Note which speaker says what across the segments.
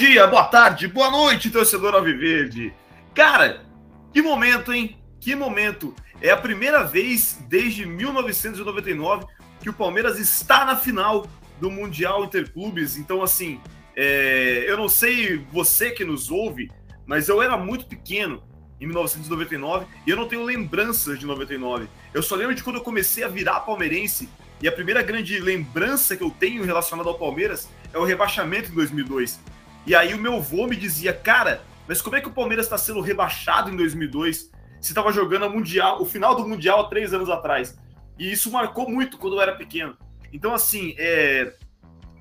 Speaker 1: dia, boa tarde, boa noite, torcedor Alviverde. Cara, que momento, hein? Que momento. É a primeira vez desde 1999 que o Palmeiras está na final do Mundial Interclubes. Então, assim, é... eu não sei você que nos ouve, mas eu era muito pequeno em 1999 e eu não tenho lembranças de 99. Eu só lembro de quando eu comecei a virar palmeirense e a primeira grande lembrança que eu tenho relacionada ao Palmeiras é o rebaixamento em 2002. E aí o meu avô me dizia, cara, mas como é que o Palmeiras está sendo rebaixado em 2002 se estava jogando a mundial, o final do mundial há três anos atrás? E isso marcou muito quando eu era pequeno. Então assim, é...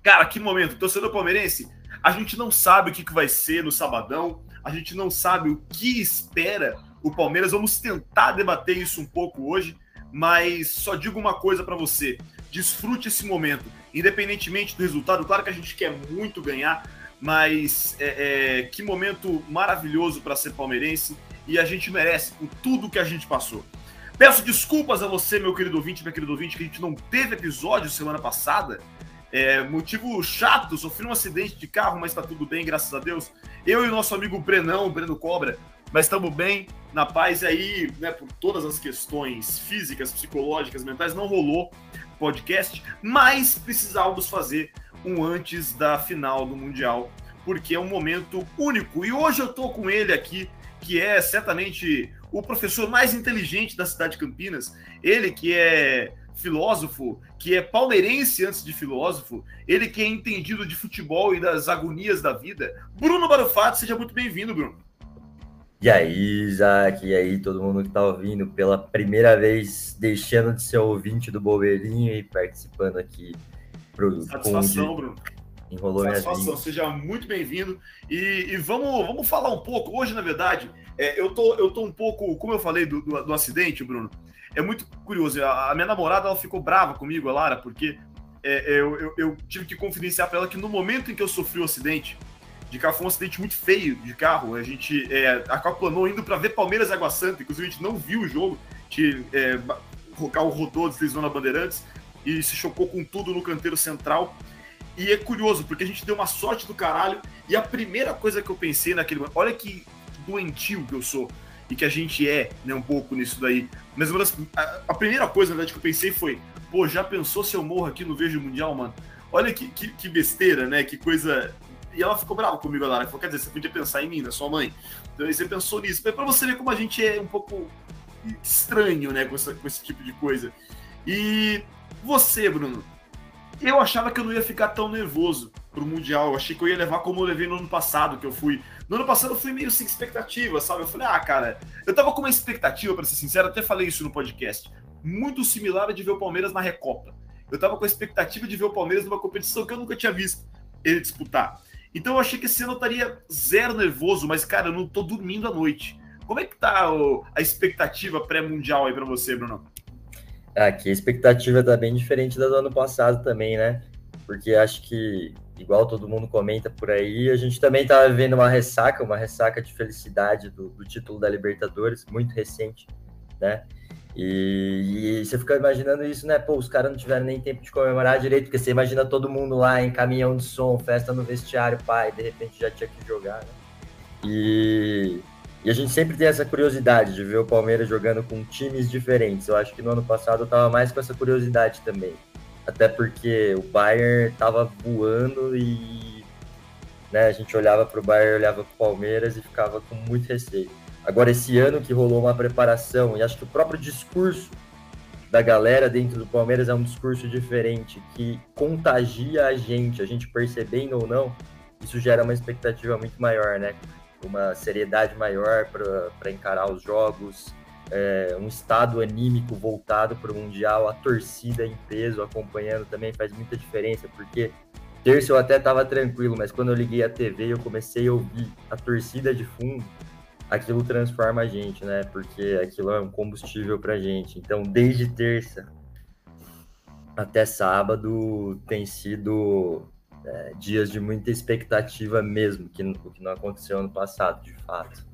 Speaker 1: cara, que momento, torcedor palmeirense, a gente não sabe o que, que vai ser no sabadão, a gente não sabe o que espera o Palmeiras. Vamos tentar debater isso um pouco hoje, mas só digo uma coisa para você: desfrute esse momento, independentemente do resultado. Claro que a gente quer muito ganhar, mas é, é, que momento maravilhoso para ser palmeirense e a gente merece com tudo que a gente passou. Peço desculpas a você, meu querido ouvinte, meu querido ouvinte, que a gente não teve episódio semana passada. É, motivo chato, sofri um acidente de carro, mas tá tudo bem, graças a Deus. Eu e o nosso amigo Brenão, Breno Cobra, mas estamos bem, na paz. E aí, né, por todas as questões físicas, psicológicas, mentais, não rolou podcast, mas precisávamos fazer um antes da final do Mundial, porque é um momento único. E hoje eu tô com ele aqui, que é certamente o professor mais inteligente da cidade de Campinas, ele que é filósofo, que é palmeirense antes de filósofo, ele que é entendido de futebol e das agonias da vida. Bruno Barufato, seja muito bem-vindo, Bruno.
Speaker 2: E aí, Isaac, e aí, todo mundo que está ouvindo pela primeira vez, deixando de ser ouvinte do Bobeirinho e participando aqui
Speaker 1: pro Satisfação, Bruno.
Speaker 2: Enrolou
Speaker 1: Satisfação, seja muito bem-vindo. E, e, vamos, vamos falar um pouco. Hoje, na verdade, é, eu, tô, eu tô um pouco, como eu falei do, do, do acidente, Bruno, é muito curioso. A, a, minha namorada ela ficou brava comigo, a Lara, porque é, é, eu, eu, eu, tive que confidenciar para ela que no momento em que eu sofri o acidente de carro, foi um acidente muito feio de carro. A gente é, aquaplanou indo para ver Palmeiras e Água Santa, inclusive a gente não viu o jogo. que é, o carro rodou, deslizou na Bandeirantes e se chocou com tudo no canteiro central. E é curioso, porque a gente deu uma sorte do caralho. E a primeira coisa que eu pensei naquele momento, olha que doentio que eu sou e que a gente é, né, um pouco nisso daí. Mas das, a, a, primeira coisa, na verdade, que eu pensei foi: pô, já pensou se eu morro aqui no Vejo Mundial, mano? Olha que, que, que, besteira, né? Que coisa. E ela ficou brava comigo lá. Ela falou: quer dizer, você podia pensar em mim, na sua mãe. Então aí você pensou nisso. Mas pra você ver como a gente é um pouco estranho, né, com, essa, com esse tipo de coisa. E você, Bruno, eu achava que eu não ia ficar tão nervoso pro Mundial. Eu achei que eu ia levar como eu levei no ano passado, que eu fui. No ano passado eu fui meio sem expectativa, sabe? Eu falei, ah, cara, eu tava com uma expectativa, para ser sincero, até falei isso no podcast, muito similar a de ver o Palmeiras na Recopa. Eu tava com a expectativa de ver o Palmeiras numa competição que eu nunca tinha visto ele disputar. Então eu achei que esse ano eu estaria zero nervoso, mas, cara, eu não tô dormindo à noite. Como é que tá a expectativa pré-mundial aí para você, Bruno?
Speaker 2: Aqui a expectativa tá bem diferente da do ano passado também, né? Porque acho que, igual todo mundo comenta por aí, a gente também tá vivendo uma ressaca, uma ressaca de felicidade do, do título da Libertadores, muito recente, né? E, e, você fica imaginando isso, né? Pô, os caras não tiveram nem tempo de comemorar direito, porque você imagina todo mundo lá em caminhão de som, festa no vestiário, pai, de repente já tinha que jogar, né? E e a gente sempre tem essa curiosidade de ver o Palmeiras jogando com times diferentes. Eu acho que no ano passado eu tava mais com essa curiosidade também. Até porque o Bayern tava voando e né, a gente olhava para o Bayern, olhava para o Palmeiras e ficava com muito receio. Agora, esse ano que rolou uma preparação, e acho que o próprio discurso da galera dentro do Palmeiras é um discurso diferente, que contagia a gente, a gente percebendo ou não, isso gera uma expectativa muito maior, né? Uma seriedade maior para encarar os jogos, é, um estado anímico voltado para o Mundial, a torcida em peso acompanhando também faz muita diferença, porque terça eu até estava tranquilo, mas quando eu liguei a TV eu comecei a ouvir a torcida de fundo, aquilo transforma a gente, né? Porque aquilo é um combustível para a gente. Então, desde terça até sábado tem sido é, dias de muita expectativa mesmo, que, que não aconteceu ano passado, de fato.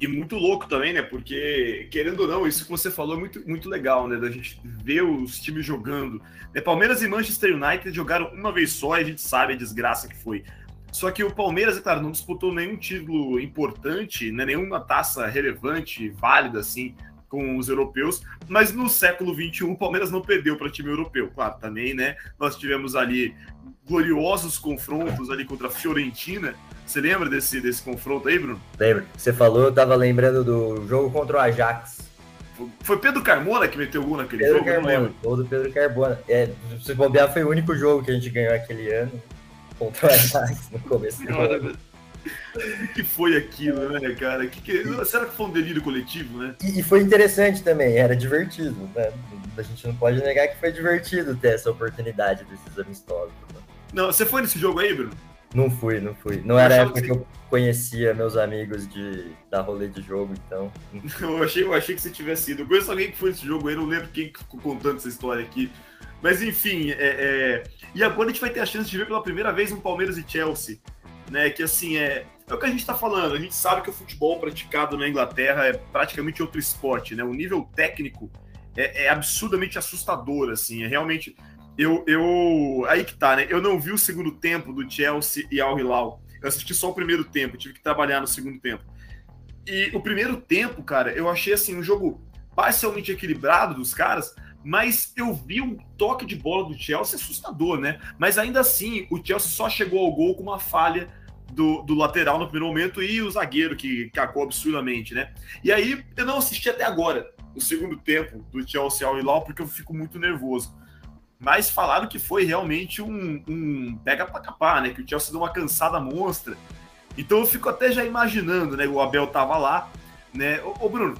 Speaker 1: E muito louco também, né? Porque, querendo ou não, isso que você falou é muito, muito legal, né? Da gente ver os times jogando. Né? Palmeiras e Manchester United jogaram uma vez só e a gente sabe a desgraça que foi. Só que o Palmeiras, é claro, não disputou nenhum título importante, né, nenhuma taça relevante, válida, assim, com os europeus, mas no século XXI o Palmeiras não perdeu para time europeu. Claro, também, né? Nós tivemos ali gloriosos confrontos ali contra a Fiorentina. Você lembra desse, desse confronto aí, Bruno?
Speaker 2: Lembro. Você falou, eu tava lembrando do jogo contra o Ajax.
Speaker 1: Foi Pedro Carmona que meteu o gol naquele
Speaker 2: Pedro
Speaker 1: jogo?
Speaker 2: Carmona, gol do Pedro Carmona. É, se bobear, foi o único jogo que a gente ganhou aquele ano contra o Ajax no começo do ano.
Speaker 1: O que foi aquilo, né, cara? Que que... Será que foi um delírio coletivo, né?
Speaker 2: E, e, foi interessante também, era divertido, né? A gente não pode negar que foi divertido ter essa oportunidade desses amistosos. Né?
Speaker 1: Não, você foi nesse jogo aí, Bruno?
Speaker 2: Não fui, não fui. Não eu era a época que... que eu conhecia meus amigos de da rolê de jogo, então.
Speaker 1: eu, achei, eu achei que você tivesse ido. Eu conheço alguém que foi nesse jogo aí, não lembro quem ficou contando essa história aqui. Mas enfim, é, é... e agora a gente vai ter a chance de ver pela primeira vez um Palmeiras e Chelsea né? Que assim é, é o que a gente está falando. A gente sabe que o futebol praticado na Inglaterra é praticamente outro esporte, né? O nível técnico é, é absurdamente assustador, assim. É realmente eu, eu aí que tá, né? Eu não vi o segundo tempo do Chelsea e Al Hilal. Eu assisti só o primeiro tempo, tive que trabalhar no segundo tempo. E o primeiro tempo, cara, eu achei assim um jogo parcialmente equilibrado dos caras, mas eu vi um toque de bola do Chelsea assustador, né? Mas ainda assim, o Chelsea só chegou ao gol com uma falha do, do, lateral no primeiro momento e o zagueiro que cacou absurdamente, né? E aí eu não assisti até agora o segundo tempo do Chelsea ao Hilal porque eu fico muito nervoso. Mas falaram que foi realmente um, um pega para capar, né? Que o Chelsea deu uma cansada monstra. Então eu fico até já imaginando, né? O Abel tava lá, né? Ô, ô Bruno,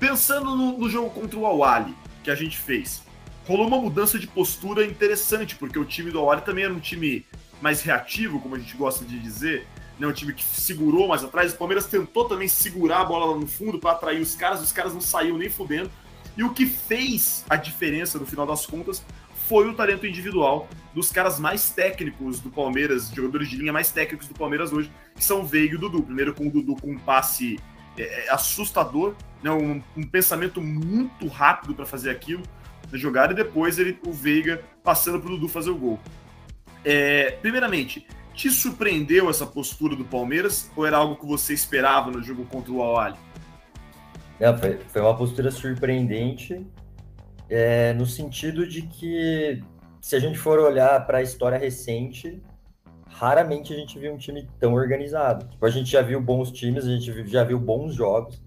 Speaker 1: pensando no, no jogo contra o Awali que a gente fez, rolou uma mudança de postura interessante, porque o time do Awali também era um time mais reativo, como a gente gosta de dizer, né, um time que segurou mais atrás. O Palmeiras tentou também segurar a bola lá no fundo para atrair os caras, os caras não saíram nem fudendo. E o que fez a diferença no final das contas foi o talento individual dos caras mais técnicos do Palmeiras, jogadores de linha mais técnicos do Palmeiras hoje, que são Veiga e o Dudu. Primeiro com o Dudu com um passe é, é assustador, né, um, um, pensamento muito rápido para fazer aquilo na jogada, e depois ele, o Veiga passando para o Dudu fazer o gol. É, primeiramente, te surpreendeu essa postura do Palmeiras ou era algo que você esperava no jogo contra o Al
Speaker 2: Não, foi, foi uma postura surpreendente é, no sentido de que se a gente for olhar para a história recente, raramente a gente viu um time tão organizado. Tipo, a gente já viu bons times, a gente já viu bons jogos,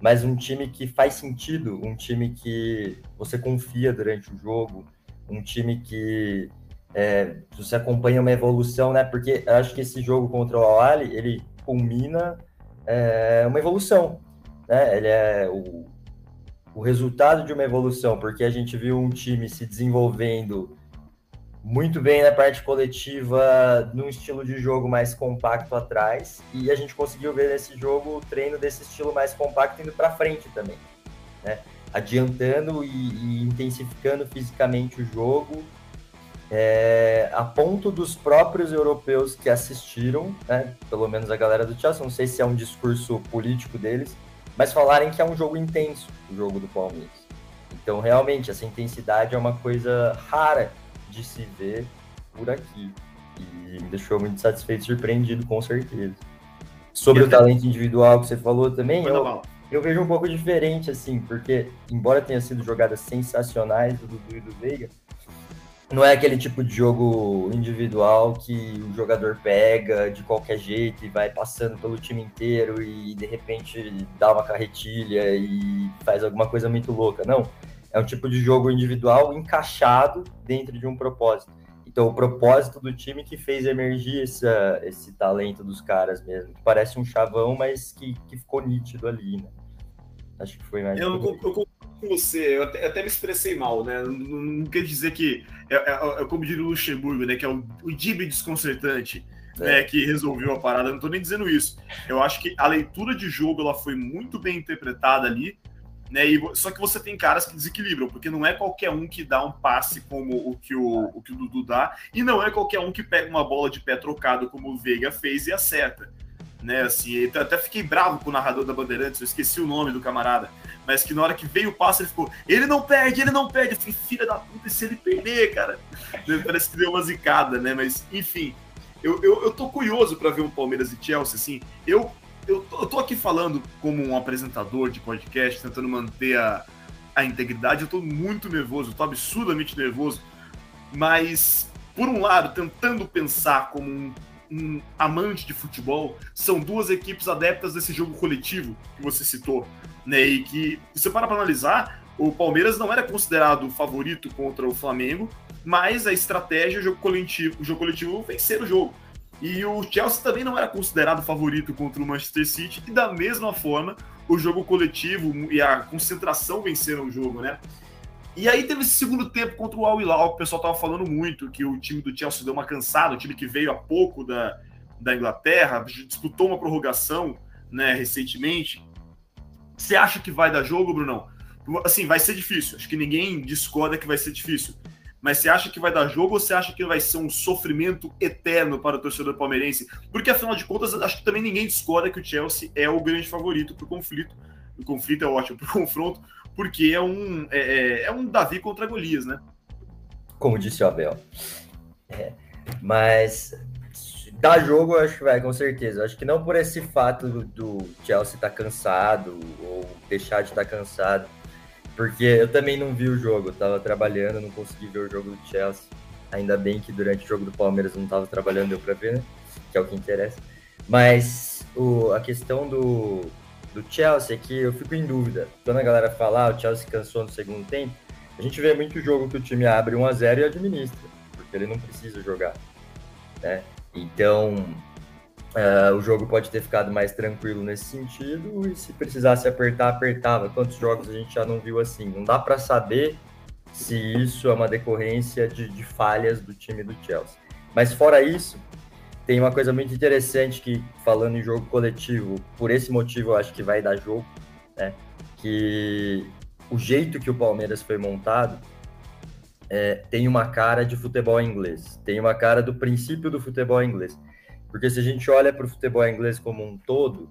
Speaker 2: mas um time que faz sentido, um time que você confia durante o jogo, um time que é, você acompanha uma evolução, né? Porque eu acho que esse jogo contra o Awali, ele culmina é, uma evolução, né? Ele é o, o resultado de uma evolução, porque a gente viu um time se desenvolvendo muito bem na parte coletiva, num estilo de jogo mais compacto atrás, e a gente conseguiu ver nesse jogo o treino desse estilo mais compacto indo para frente também, né? Adiantando e, e intensificando fisicamente o jogo, é, a ponto dos próprios europeus que assistiram, né, pelo menos a galera do Chelsea, não sei se é um discurso político deles, mas falarem que é um jogo intenso, o jogo do Palmeiras. Então, realmente, essa intensidade é uma coisa rara de se ver por aqui. E me deixou muito satisfeito e surpreendido, com certeza. Sobre o talento individual que você falou também, eu, eu vejo um pouco diferente, assim, porque, embora tenha sido jogadas sensacionais do Dudu e do Veiga, não é aquele tipo de jogo individual que o jogador pega de qualquer jeito e vai passando pelo time inteiro e de repente dá uma carretilha e faz alguma coisa muito louca. Não. É um tipo de jogo individual encaixado dentro de um propósito. Então, o propósito do time que fez emergir essa, esse talento dos caras mesmo. Parece um chavão, mas que, que ficou nítido ali, né?
Speaker 1: Acho que foi mais. Eu, eu, eu com você, eu até, até, me expressei mal, né? Não, não quer dizer que é, é, é, como diria o Luxemburgo, né? Que é o, o Dibe desconcertante, é. né? Que resolveu a parada. Eu não tô nem dizendo isso. Eu acho que a leitura de jogo ela foi muito bem interpretada ali, né? E, só que você tem caras que desequilibram, porque não é qualquer um que dá um passe como o que o, o, que o Dudu dá, e não é qualquer um que pega uma bola de pé trocado como o Veiga fez e acerta né? Assim, até fiquei bravo com o narrador da Bandeirantes, eu esqueci o nome do camarada, mas que na hora que veio o passe ele ficou, ele não perde, ele não perde. Eu falei, filha da puta, e se ele perder, cara? Parece que deu uma zicada, né? Mas, enfim, Eu, eu, eu tô curioso para ver um Palmeiras e Chelsea, assim. Eu, eu, eu tô aqui falando como um apresentador de podcast, tentando manter a, a integridade. Eu tô muito nervoso, eu tô absurdamente nervoso. Mas, por um lado, tentando pensar como um, um amante de futebol, são duas equipes adeptas desse jogo coletivo que você citou, né? E que você para para analisar, o Palmeiras não era considerado favorito contra o Flamengo, mas a estratégia, o jogo coletivo, o jogo coletivo vencer o jogo. E o Chelsea também não era considerado favorito contra o Manchester City, e da mesma forma, o jogo coletivo e a concentração venceram o jogo, né? E aí teve esse segundo tempo contra o Al Hilal, que o pessoal tava falando muito, que o time do Chelsea deu uma cansada, o time que veio há pouco da, da Inglaterra, disputou uma prorrogação, né, recentemente. Você acha que vai dar jogo, Brunão? Assim, vai ser difícil. Acho que ninguém discorda que vai ser difícil. Mas você acha que vai dar jogo ou você acha que vai ser um sofrimento eterno para o torcedor palmeirense? Porque, afinal de contas, acho que também ninguém discorda que o Chelsea é o grande favorito para o conflito. O conflito é ótimo para o confronto, porque é um, é, é, é, um Davi contra Golias, né?
Speaker 2: Como disse o Abel. É, mas dá jogo, eu acho que vai, com certeza. Eu acho que não por esse fato do, do Chelsea estar tá cansado ou deixar de estar tá cansado porque eu também não vi o jogo, eu tava trabalhando, não consegui ver o jogo do Chelsea. Ainda bem que durante o jogo do Palmeiras não tava trabalhando, deu pra ver, né? Que é o que interessa. Mas o, a questão do, do Chelsea que eu fico em dúvida. Quando a galera fala, ah, o Chelsea cansou no segundo tempo, a gente vê muito jogo que o time abre 1 a 0 e administra, porque ele não precisa jogar, né? Então, Uh, o jogo pode ter ficado mais tranquilo nesse sentido e se precisasse apertar, apertava. Quantos jogos a gente já não viu assim? Não dá para saber se isso é uma decorrência de, de, falhas do time do Chelsea. Mas fora isso, tem uma coisa muito interessante que, falando em jogo coletivo, por esse motivo eu acho que vai dar jogo, né? Que o jeito que o Palmeiras foi montado é, tem uma cara de futebol inglês, tem uma cara do princípio do futebol inglês. Porque se a gente olha para o futebol inglês como um todo,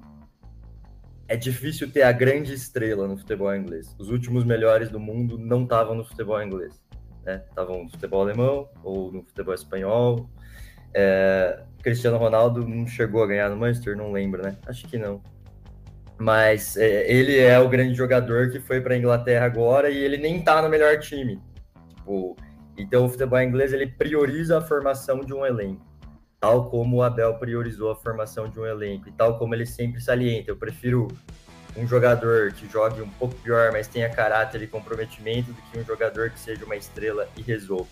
Speaker 2: é difícil ter a grande estrela no futebol inglês. Os últimos melhores do mundo não estavam no futebol inglês. Estavam né? no futebol alemão ou no futebol espanhol. É, Cristiano Ronaldo não chegou a ganhar no Manchester, não lembro, né? Acho que não. Mas é, ele é o grande jogador que foi para a Inglaterra agora e ele nem está no melhor time. Tipo, então o futebol inglês ele prioriza a formação de um elenco tal como o Abel priorizou a formação de um elenco e tal como ele sempre salienta. Eu prefiro um jogador que jogue um pouco pior, mas tenha caráter e comprometimento, do que um jogador que seja uma estrela e resolva.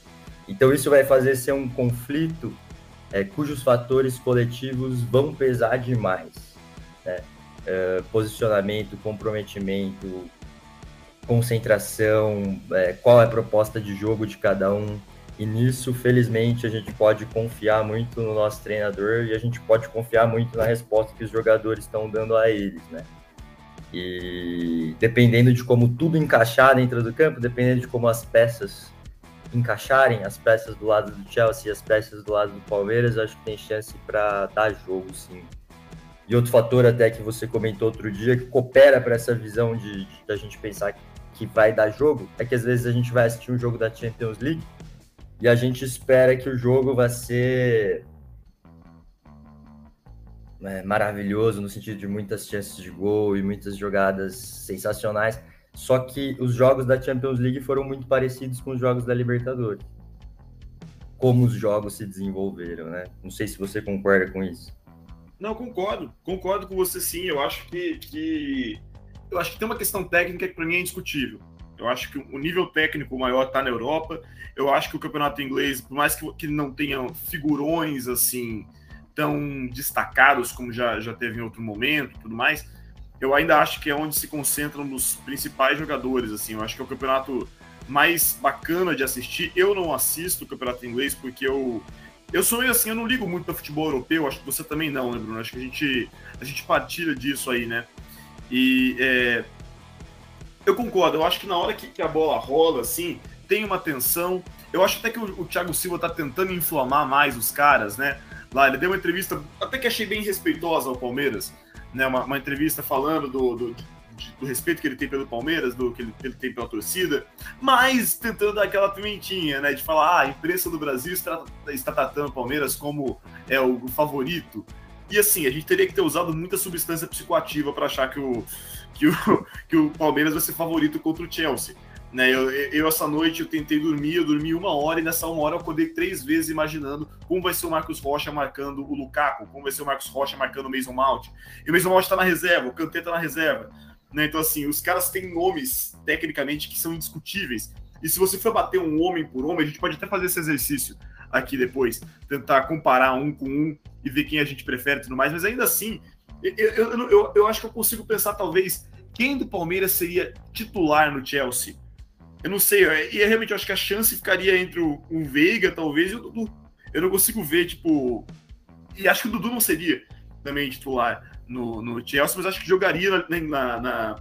Speaker 2: Então isso vai fazer ser um conflito é, cujos fatores coletivos vão pesar demais. Né? É, posicionamento, comprometimento, concentração, é, qual é a proposta de jogo de cada um. E nisso, felizmente, a gente pode confiar muito no nosso treinador e a gente pode confiar muito na resposta que os jogadores estão dando a eles, né? E dependendo de como tudo encaixar dentro do campo, dependendo de como as peças encaixarem, as peças do lado do Chelsea e as peças do lado do Palmeiras, acho que tem chance para dar jogo, sim. E outro fator até que você comentou outro dia que coopera para essa visão de, de gente pensar que vai dar jogo é que às vezes a gente vai assistir um jogo da Champions League e a gente espera que o jogo vai ser né, maravilhoso no sentido de muitas chances de gol e muitas jogadas sensacionais. Só que os jogos da Champions League foram muito parecidos com os jogos da Libertadores. Como os jogos se desenvolveram, né? Não sei se você concorda com isso.
Speaker 1: Não, concordo. Concordo com você sim. Eu acho que, que... eu acho que tem uma questão técnica que para mim é indiscutível. Eu acho que o nível técnico maior está na Europa. Eu acho que o campeonato inglês, por mais que, que não tenha figurões assim tão destacados como já, já teve em outro momento tudo mais, eu ainda acho que é onde se concentram os principais jogadores. Assim, eu acho que é o campeonato mais bacana de assistir. Eu não assisto o campeonato inglês porque eu eu sou meio assim, eu não ligo muito para futebol europeu. Acho que você também não, né, Bruno? Acho que a gente a gente partilha disso aí, né? E é, eu concordo, eu acho que na hora que, a bola rola, assim, tem uma tensão. Eu acho até que o, o Thiago Silva tá tentando inflamar mais os caras, né? Lá, ele deu uma entrevista, até que achei bem respeitosa ao Palmeiras, né? Uma, uma entrevista falando do, do do respeito que ele tem pelo Palmeiras, do que ele, ele, tem pela torcida, mas tentando dar aquela pimentinha, né? De falar, ah, a imprensa do Brasil está, está tratando o Palmeiras como é o, o favorito. E assim, a gente teria que ter usado muita substância psicoativa para achar que o, que, o, que o Palmeiras vai ser favorito contra o Chelsea. Né, eu, eu, essa noite eu tentei dormir, eu dormi uma hora e nessa uma hora eu acordei três vezes imaginando como vai ser o Marcos Rocha marcando o Lukaku, como vai ser o Marcos Rocha marcando o Mason Mount. E o Mason Mount está na reserva, o Kanté está na reserva. Né, então, assim, os caras têm nomes tecnicamente que são indiscutíveis. E se você for bater um homem por homem, a gente pode até fazer esse exercício aqui depois, tentar comparar um com um e ver quem a gente prefere e tudo mais, mas ainda assim, eu, eu, eu, eu acho que eu consigo pensar, talvez, quem do Palmeiras seria titular no Chelsea eu não sei, e realmente eu acho que a chance ficaria entre o, o Veiga, talvez, e o Dudu. Eu não consigo ver, tipo. E acho que o Dudu não seria também titular no, no Chelsea, mas acho que jogaria na, na,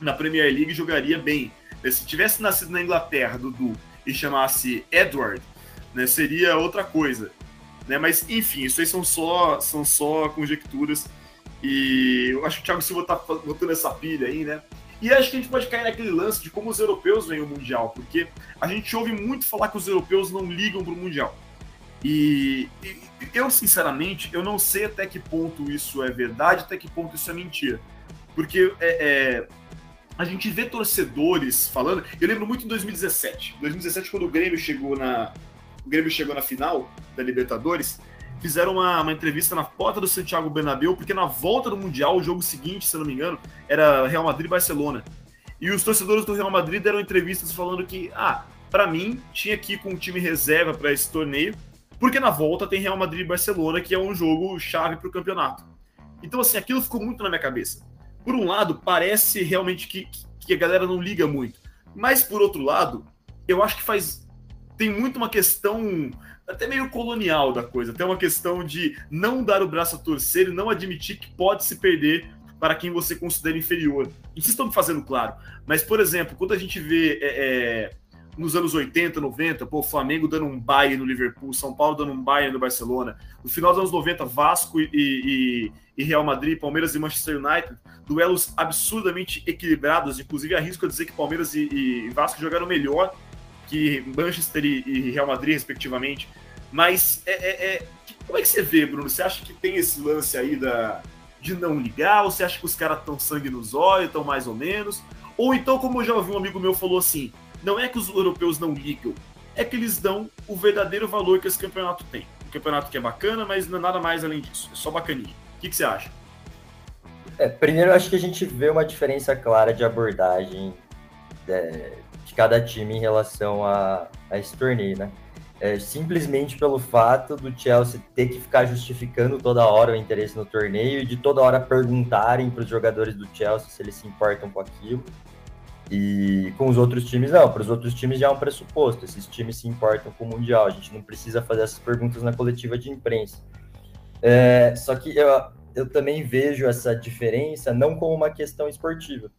Speaker 1: na Premier League jogaria bem. Se tivesse nascido na Inglaterra, Dudu, e chamasse Edward, né, seria outra coisa. Né? Mas, enfim, isso aí são só, são só conjecturas. E eu acho que o Thiago Silva tá botando essa pilha aí, né? E acho que a gente pode cair naquele lance de como os europeus veem o Mundial, porque a gente ouve muito falar que os europeus não ligam para o Mundial. E, e, eu, sinceramente, eu não sei até que ponto isso é verdade, até que ponto isso é mentira. Porque é, é, a gente vê torcedores falando. Eu lembro muito em 2017. 2017, quando o Grêmio chegou na. O Grêmio chegou na final da Libertadores, fizeram uma, uma, entrevista na porta do Santiago Bernabéu, porque na volta do Mundial, o jogo seguinte, se não me engano, era Real Madrid e Barcelona. E os torcedores do Real Madrid deram entrevistas falando que, ah, para mim, tinha que ir com um time reserva para esse torneio, porque na volta tem Real Madrid e Barcelona, que é um jogo chave para o campeonato. Então, assim, aquilo ficou muito na minha cabeça. Por um lado, parece realmente que, que a galera não liga muito. Mas, por outro lado, eu acho que faz. Tem muito uma questão até meio colonial da coisa, até uma questão de não dar o braço a torcer e não admitir que pode se perder para quem você considera inferior. Isso estão me fazendo claro. Mas, por exemplo, quando a gente vê é, é, nos anos 80, 90, pô, Flamengo dando um baile no Liverpool, São Paulo dando um baile no Barcelona, no final dos anos 90, Vasco e, e, e Real Madrid, Palmeiras e Manchester United, duelos absurdamente equilibrados, inclusive arrisco a dizer que Palmeiras e, e Vasco jogaram melhor que Manchester e, Real Madrid, respectivamente. Mas é, é, é, como é que você vê, Bruno? Você acha que tem esse lance aí da, de não ligar? Ou você acha que os caras estão sangue nos olhos, estão mais ou menos? Ou então, como eu já ouvi um amigo meu falou assim, não é que os europeus não ligam, é que eles dão o verdadeiro valor que esse campeonato tem. Um campeonato que é bacana, mas não é nada mais além disso. É só bacaninha. O que, que você acha?
Speaker 2: É, primeiro, acho que a gente vê uma diferença clara de abordagem é, de cada time em relação a, a esse torneio, né? É, simplesmente pelo fato do Chelsea ter que ficar justificando toda hora o interesse no torneio e de toda hora perguntarem para os jogadores do Chelsea se eles se importam com aquilo. E com os outros times, não. Para os outros times já é um pressuposto. Esses times se importam com o Mundial. A gente não precisa fazer essas perguntas na coletiva de imprensa. É, só que eu, eu também vejo essa diferença não como uma questão esportiva.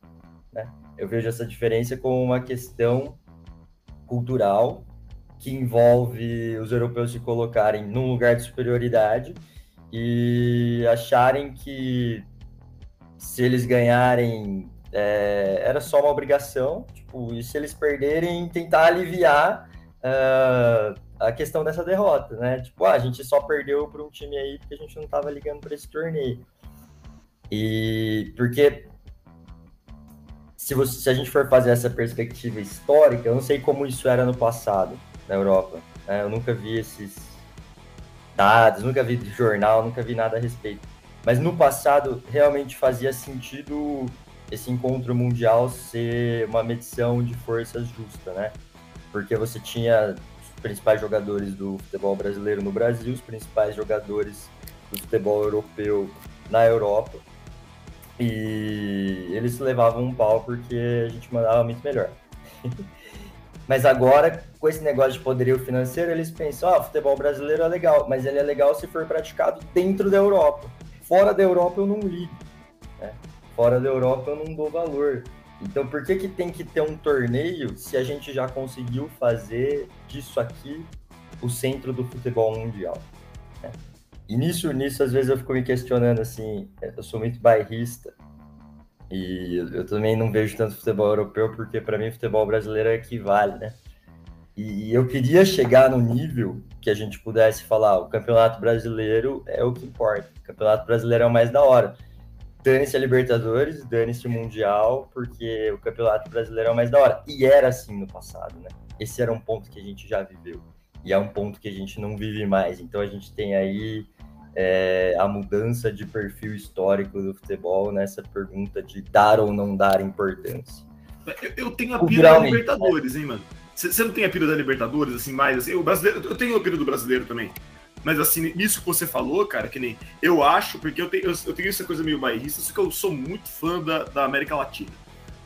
Speaker 2: Né? Eu vejo essa diferença como uma questão cultural que envolve os europeus se colocarem num lugar de superioridade e acharem que se eles ganharem é, era só uma obrigação, tipo, e se eles perderem, tentar aliviar uh, a questão dessa derrota, né? Tipo, ah, a gente só perdeu para um time aí porque a gente não estava ligando para esse torneio. E porque se, você, se a gente for fazer essa perspectiva histórica, eu não sei como isso era no passado na Europa. Né? Eu nunca vi esses dados, nunca vi jornal, nunca vi nada a respeito. Mas no passado realmente fazia sentido esse encontro mundial ser uma medição de forças justa, né? Porque você tinha os principais jogadores do futebol brasileiro no Brasil, os principais jogadores do futebol europeu na Europa, e eles levavam um pau porque a gente mandava muito melhor. mas agora, com esse negócio de poderio financeiro, eles pensam: ah, futebol brasileiro é legal, mas ele é legal se for praticado dentro da Europa. Fora da Europa eu não ligo. Né? Fora da Europa eu não dou valor. Então, por que, que tem que ter um torneio se a gente já conseguiu fazer disso aqui o centro do futebol mundial? Né? E nisso, nisso, às vezes eu fico me questionando assim, eu sou muito bairrista, E eu também não vejo tanto futebol europeu, porque para mim futebol brasileiro equivale, né? E eu queria chegar no nível que a gente pudesse falar, o Campeonato Brasileiro é o que importa. O Campeonato Brasileiro é o mais da hora. Dane-se a Libertadores, dane-se o Mundial, porque o Campeonato Brasileiro é o mais da hora. E era assim no passado, né? Esse era um ponto que a gente já viveu. E é um ponto que a gente não vive mais. Então a gente tem aí é, a mudança de perfil histórico do futebol nessa pergunta de dar ou não dar importância.
Speaker 1: Eu, eu tenho a pira da Libertadores, hein, mano? Você não tem a pira da Libertadores, assim, mais assim? O brasileiro, eu tenho a pira do brasileiro também. Mas assim, nisso que você falou, cara, que nem. Eu acho, porque eu tenho, eu, eu tenho essa coisa meio bairrista, só que eu sou muito fã da, da América Latina.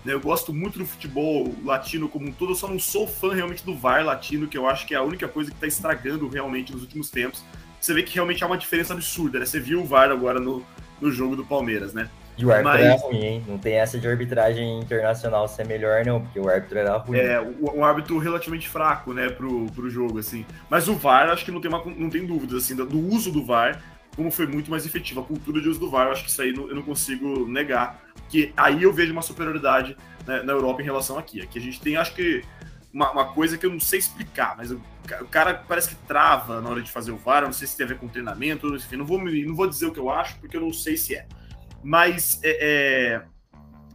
Speaker 1: Né? Eu gosto muito do futebol latino como um todo, eu só não sou fã realmente do VAR latino, que eu acho que é a única coisa que está estragando realmente nos últimos tempos você vê que realmente há uma diferença absurda, né? Você viu o VAR agora no, no jogo do Palmeiras, né?
Speaker 2: E o árbitro Mas... era ruim, hein? Não tem essa de arbitragem internacional ser melhor, não, porque o árbitro era ruim.
Speaker 1: É, um árbitro relativamente fraco, né, pro, pro jogo, assim. Mas o VAR, acho que não tem, uma, não tem dúvidas, assim, do uso do VAR, como foi muito mais efetivo. A cultura de uso do VAR, eu acho que isso aí eu não consigo negar. Que aí eu vejo uma superioridade né, na Europa em relação aqui. Aqui a gente tem, acho que, uma, uma coisa que eu não sei explicar, mas eu o cara parece que trava na hora de fazer o VAR, não sei se tem a ver com treinamento, enfim, não vou, não vou dizer o que eu acho, porque eu não sei se é. Mas é, é,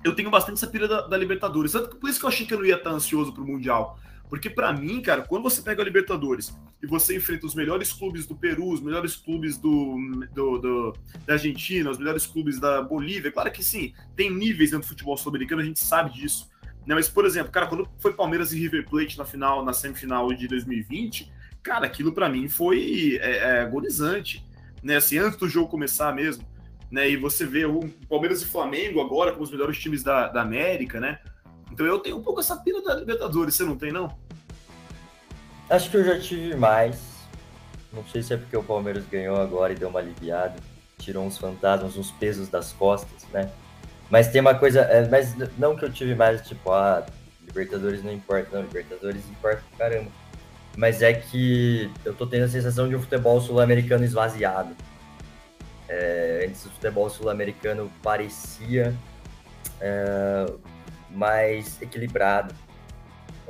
Speaker 1: eu tenho bastante essa pira da, da Libertadores. Por isso que eu achei que eu não ia estar ansioso pro Mundial. Porque para mim, cara, quando você pega a Libertadores e você enfrenta os melhores clubes do Peru, os melhores clubes do, do, do, da Argentina, os melhores clubes da Bolívia, claro que sim, tem níveis dentro do futebol sul-americano, a gente sabe disso. Né? Mas, por exemplo, cara, quando foi Palmeiras e River Plate na final, na semifinal de 2020, cara, aquilo para mim foi é, é, agonizante, né? Assim, antes do jogo começar mesmo, né? E você vê o Palmeiras e Flamengo agora como os melhores times da, da América, né? Então eu tenho um pouco essa pira da Libertadores, você não tem, não?
Speaker 2: Acho que eu já tive mais. Não sei se é porque o Palmeiras ganhou agora e deu uma aliviada, tirou uns fantasmas, uns pesos das costas, né? Mas tem uma coisa, é, mas não que eu tive mais, tipo, ah, Libertadores não importa, não, Libertadores importa caramba. Mas é que eu tô tendo a sensação de um futebol sul-americano esvaziado. É, antes o futebol sul-americano parecia é, mais equilibrado.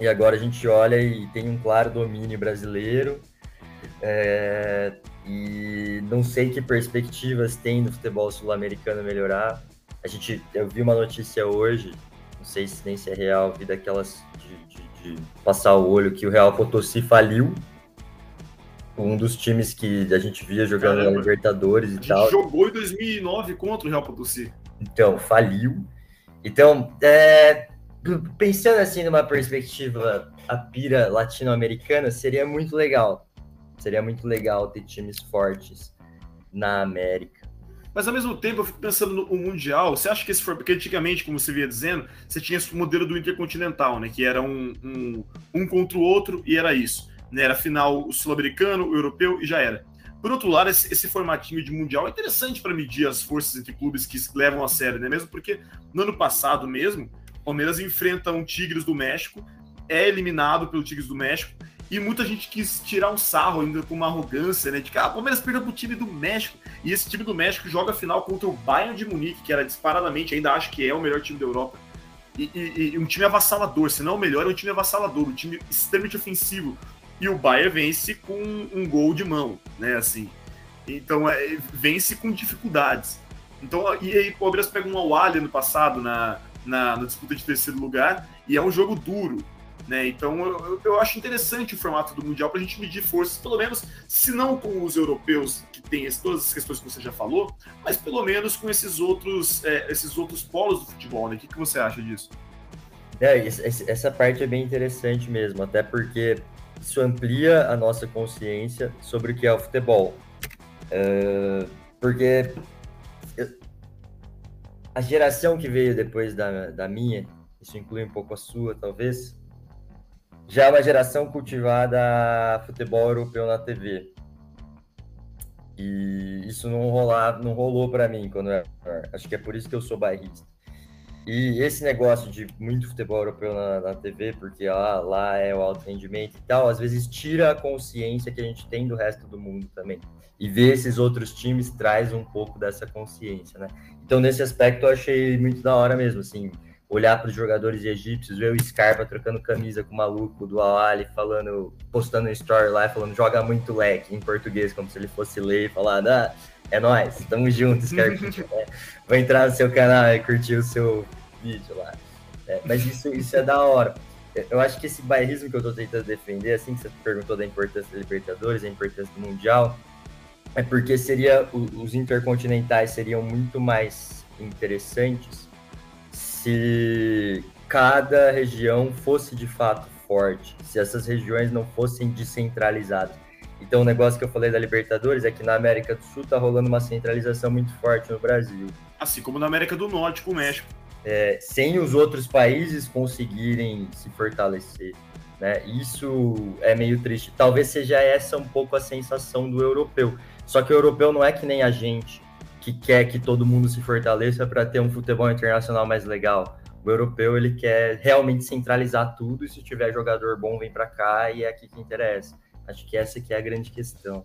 Speaker 2: E agora a gente olha e tem um claro domínio brasileiro. É, e não sei que perspectivas tem do futebol sul-americano melhorar. A gente, eu vi uma notícia hoje, não sei se nem se é real, vi daquelas de, de, de passar o olho que o Real Potosí faliu. Um dos times que a gente via jogando Caramba. na Libertadores e tal.
Speaker 1: Jogou em 2009 contra o Real Potosí.
Speaker 2: Então, faliu. Então, é, pensando assim numa perspectiva a pira latino-americana, seria muito legal. Seria muito legal ter times fortes na América.
Speaker 1: Mas ao mesmo tempo eu fico pensando no Mundial. Você acha que esse for. Porque antigamente, como você via dizendo, você tinha esse modelo do Intercontinental, né? Que era um, um, um contra o outro e era isso. Né? Era final o sul-americano, o europeu e já era. Por outro lado, esse, esse formatinho de Mundial é interessante para medir as forças entre clubes que levam a sério, né? Mesmo porque no ano passado mesmo, o Palmeiras enfrenta um Tigres do México, é eliminado pelo Tigres do México e muita gente quis tirar um sarro ainda com uma arrogância, né? De que ah, o Palmeiras perdeu pro time do México. E esse time do México joga final contra o Bayern de Munique, que era disparadamente, ainda acho que é o melhor time da Europa. E, e, e um time avassalador, se não o melhor, é um time avassalador, um time extremamente ofensivo. E o Bayern vence com um gol de mão, né? Assim. Então, é, vence com dificuldades. Então, e aí o Palmeiras pega um Awali no passado na, na, na disputa de terceiro lugar, e é um jogo duro. Né? Então eu, eu acho interessante o formato do Mundial para a gente medir forças, pelo menos, se não com os europeus, que tem todas as questões que você já falou, mas pelo menos com esses outros, é, esses outros polos do futebol. Né? O que, que você acha disso?
Speaker 2: É, essa parte é bem interessante mesmo, até porque isso amplia a nossa consciência sobre o que é o futebol. Uh, porque a geração que veio depois da, da minha, isso inclui um pouco a sua, talvez, já é uma geração cultivada a futebol europeu na TV. E isso não, rolar, não rolou para mim quando eu era Acho que é por isso que eu sou bairrista. E esse negócio de muito futebol europeu na, na TV, porque ah, lá é o alto rendimento e tal, às vezes tira a consciência que a gente tem do resto do mundo também. E ver esses outros times traz um pouco dessa consciência, né? Então, nesse aspecto, eu achei muito da hora mesmo, assim, olhar para os jogadores egípcios, ver o Scarpa trocando camisa com o maluco do Al falando, postando um story lá, falando joga muito leque em português, como se ele fosse ler e falar, ah, é nóis, tamo juntos, cara. é, vou entrar no seu canal e curtir o seu vídeo lá. É, mas isso, isso é da hora. Eu acho que esse bairrismo que eu tô tentando defender, assim que você perguntou da importância da Libertadores, a importância do Mundial, é porque seria os intercontinentais seriam muito mais interessantes se cada região fosse de fato forte, se essas regiões não fossem descentralizadas. Então, o negócio que eu falei da Libertadores é que na América do Sul tá rolando uma centralização muito forte no Brasil.
Speaker 1: Assim como na América do Norte com o México.
Speaker 2: É, sem os outros países conseguirem se fortalecer. Né? Isso é meio triste. Talvez seja essa um pouco a sensação do europeu. Só que o europeu não é que nem a gente, que quer que todo mundo se fortaleça para ter um futebol internacional mais legal. O europeu ele quer realmente centralizar tudo e se tiver jogador bom vem para cá e é aqui que interessa. Acho que essa que é a grande questão.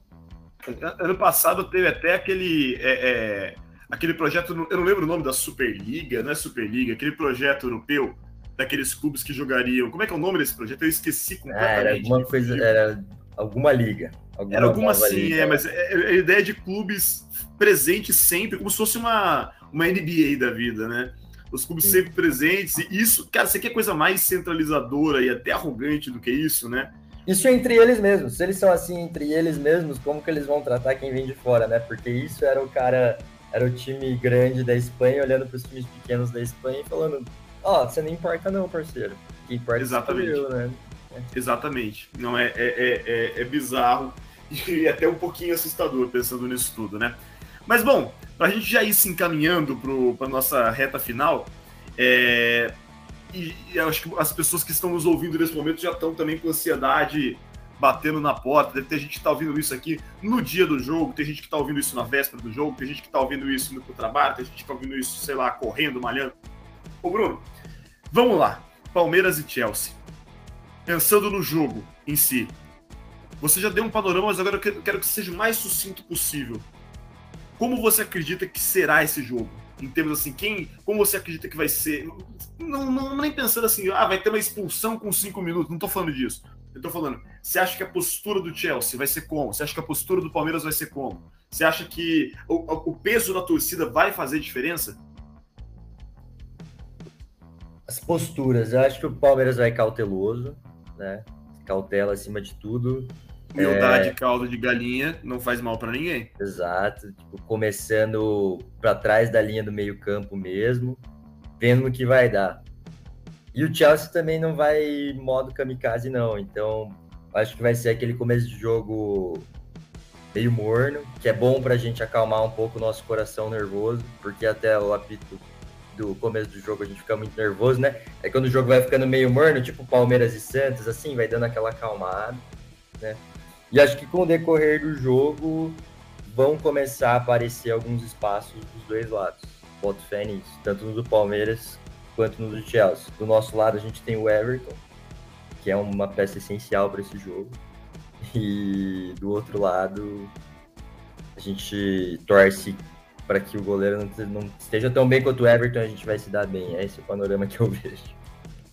Speaker 1: Ano passado teve até aquele, é, é, aquele projeto, eu não lembro o nome da Superliga, não é Superliga, aquele projeto europeu daqueles clubes que jogariam. Como é que é o nome desse projeto? Eu esqueci
Speaker 2: completamente. Ah, era alguma coisa, era alguma liga.
Speaker 1: Alguma era alguma sim, é, mas é, é, a ideia de clubes presentes sempre, como se fosse uma, uma NBA da vida, né? Os clubes sim. sempre presentes, e isso, cara, você quer coisa mais centralizadora e até arrogante do que isso, né?
Speaker 2: Isso entre eles mesmos. Se eles são assim entre eles mesmos, como que eles vão tratar quem vem de fora, né? Porque isso era o cara, era o time grande da Espanha olhando para os times pequenos da Espanha e falando: Ó, oh, você não importa, não, parceiro. Que importa
Speaker 1: Exatamente. Eu, né? É. Exatamente. Não é, é, é, é, é bizarro e até um pouquinho assustador pensando nisso tudo, né? Mas bom, para a gente já ir se encaminhando para a nossa reta final, é, e, e acho que as pessoas que estão nos ouvindo nesse momento já estão também com ansiedade batendo na porta. Deve ter gente que está ouvindo isso aqui no dia do jogo, tem gente que está ouvindo isso na véspera do jogo, tem gente que está ouvindo isso no trabalho, tem gente que está ouvindo isso, sei lá, correndo, malhando. Ô, Bruno, vamos lá. Palmeiras e Chelsea. Pensando no jogo em si. Você já deu um panorama, mas agora eu quero, que seja o mais sucinto possível. Como você acredita que será esse jogo? em termos assim, quem, como você acredita que vai ser? Não, não nem pensando assim, ah, vai ter uma expulsão com cinco minutos, não tô falando disso. Eu tô falando, você acha que a postura do Chelsea vai ser como? Você acha que a postura do Palmeiras vai ser como? Você acha que o, o peso da torcida vai fazer diferença?
Speaker 2: As posturas, eu acho que o Palmeiras vai cauteloso, né? Cautela acima de tudo.
Speaker 1: Humildade, é... caldo de galinha, não faz mal para ninguém.
Speaker 2: Exato, tipo, começando para trás da linha do meio-campo mesmo, vendo no que vai dar. E o Chelsea também não vai modo kamikaze, não. Então, acho que vai ser aquele começo de jogo meio morno, que é bom para a gente acalmar um pouco o nosso coração nervoso, porque até o apito do começo do jogo a gente fica muito nervoso, né? É quando o jogo vai ficando meio morno, tipo Palmeiras e Santos, assim, vai dando aquela acalmada, né? E acho que com o decorrer do jogo vão começar a aparecer alguns espaços dos dois lados. Boto fé nisso, tanto no do Palmeiras quanto no do Chelsea. Do nosso lado a gente tem o Everton, que é uma peça essencial para esse jogo. E do outro lado a gente torce para que o goleiro não, esteja tão bem quanto o Everton, a gente vai se dar bem. É esse o panorama que eu vejo.